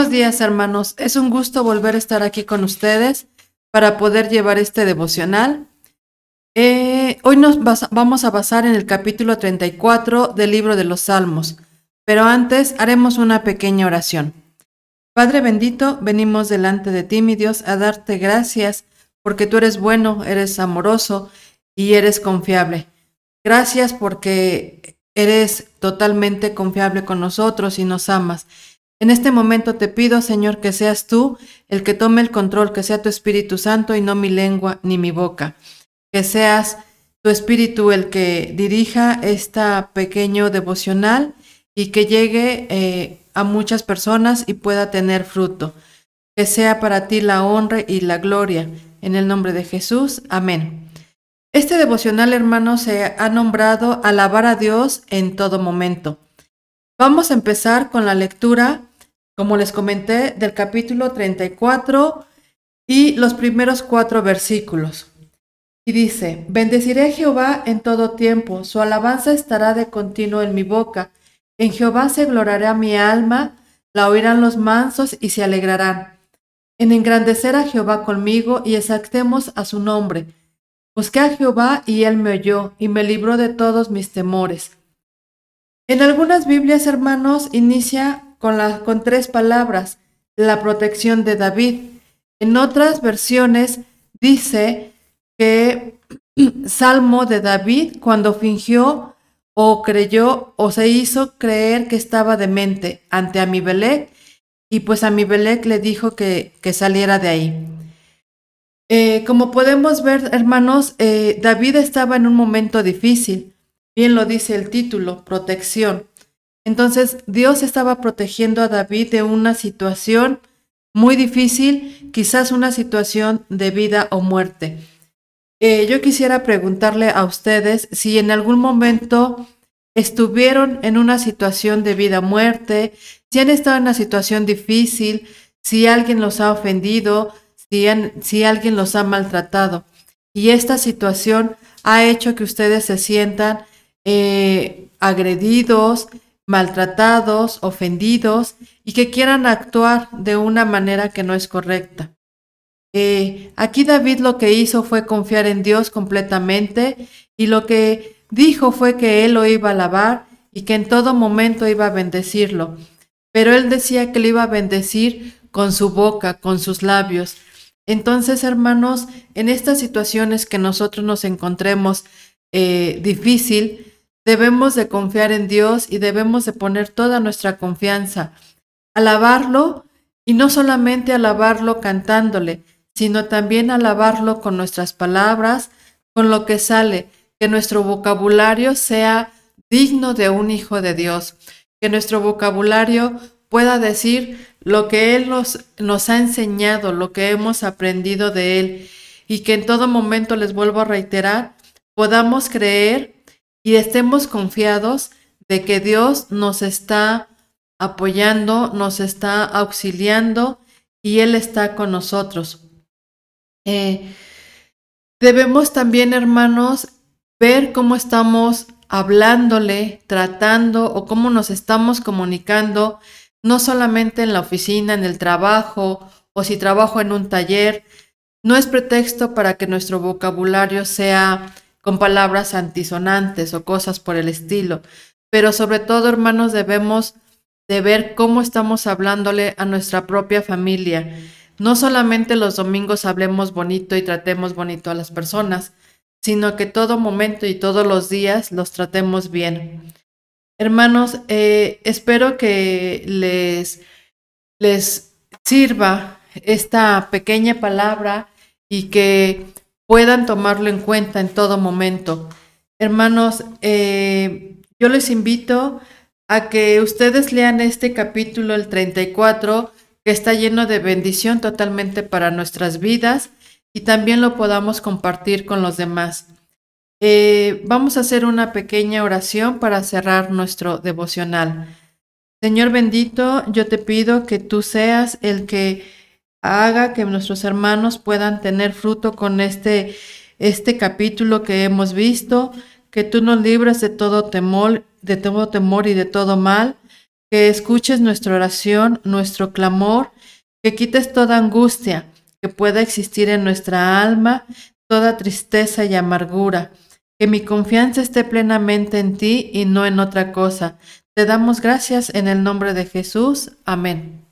Buenos días hermanos, es un gusto volver a estar aquí con ustedes para poder llevar este devocional. Eh, hoy nos vamos a basar en el capítulo 34 del libro de los Salmos, pero antes haremos una pequeña oración. Padre bendito, venimos delante de ti, mi Dios, a darte gracias porque tú eres bueno, eres amoroso y eres confiable. Gracias porque eres totalmente confiable con nosotros y nos amas. En este momento te pido, Señor, que seas tú el que tome el control, que sea tu Espíritu Santo y no mi lengua ni mi boca. Que seas tu Espíritu el que dirija esta pequeño devocional y que llegue eh, a muchas personas y pueda tener fruto. Que sea para ti la honra y la gloria. En el nombre de Jesús. Amén. Este devocional, hermano, se ha nombrado alabar a Dios en todo momento. Vamos a empezar con la lectura, como les comenté, del capítulo 34 y los primeros cuatro versículos. Y dice, bendeciré a Jehová en todo tiempo, su alabanza estará de continuo en mi boca. En Jehová se glorará mi alma, la oirán los mansos y se alegrarán. En engrandecer a Jehová conmigo y exaltemos a su nombre Busqué a Jehová y él me oyó y me libró de todos mis temores. En algunas Biblias, hermanos, inicia con, con tres palabras, la protección de David. En otras versiones dice que Salmo de David cuando fingió o creyó o se hizo creer que estaba demente ante Amibelec y pues Amibelec le dijo que, que saliera de ahí. Eh, como podemos ver, hermanos, eh, David estaba en un momento difícil. Bien lo dice el título, protección. Entonces, Dios estaba protegiendo a David de una situación muy difícil, quizás una situación de vida o muerte. Eh, yo quisiera preguntarle a ustedes si en algún momento estuvieron en una situación de vida o muerte, si han estado en una situación difícil, si alguien los ha ofendido, si, alguien los ha maltratado. Y esta situación ha hecho que ustedes se sientan eh, agredidos, maltratados, ofendidos y que quieran actuar de una manera que no es correcta. Eh, aquí David lo que hizo fue confiar en Dios completamente y lo que dijo fue que él lo iba a alabar y que en todo momento iba a bendecirlo. Pero él decía que le iba a bendecir con su boca, con sus labios, entonces, hermanos, en estas situaciones que nosotros nos encontremos eh, difícil, debemos de confiar en Dios y debemos de poner toda nuestra confianza, alabarlo y no solamente alabarlo cantándole, sino también alabarlo con nuestras palabras, con lo que sale, que nuestro vocabulario sea digno de un hijo de Dios, que nuestro vocabulario pueda decir lo que Él nos, nos ha enseñado, lo que hemos aprendido de Él, y que en todo momento, les vuelvo a reiterar, podamos creer y estemos confiados de que Dios nos está apoyando, nos está auxiliando y Él está con nosotros. Eh, debemos también, hermanos, ver cómo estamos hablándole, tratando o cómo nos estamos comunicando no solamente en la oficina, en el trabajo o si trabajo en un taller, no es pretexto para que nuestro vocabulario sea con palabras antisonantes o cosas por el estilo, pero sobre todo, hermanos, debemos de ver cómo estamos hablándole a nuestra propia familia. No solamente los domingos hablemos bonito y tratemos bonito a las personas, sino que todo momento y todos los días los tratemos bien. Hermanos, eh, espero que les, les sirva esta pequeña palabra y que puedan tomarlo en cuenta en todo momento. Hermanos, eh, yo les invito a que ustedes lean este capítulo, el 34, que está lleno de bendición totalmente para nuestras vidas y también lo podamos compartir con los demás. Eh, vamos a hacer una pequeña oración para cerrar nuestro devocional. Señor bendito, yo te pido que tú seas el que haga que nuestros hermanos puedan tener fruto con este, este capítulo que hemos visto, que tú nos libres de todo temor, de todo temor y de todo mal, que escuches nuestra oración, nuestro clamor, que quites toda angustia que pueda existir en nuestra alma, toda tristeza y amargura. Que mi confianza esté plenamente en ti y no en otra cosa. Te damos gracias en el nombre de Jesús. Amén.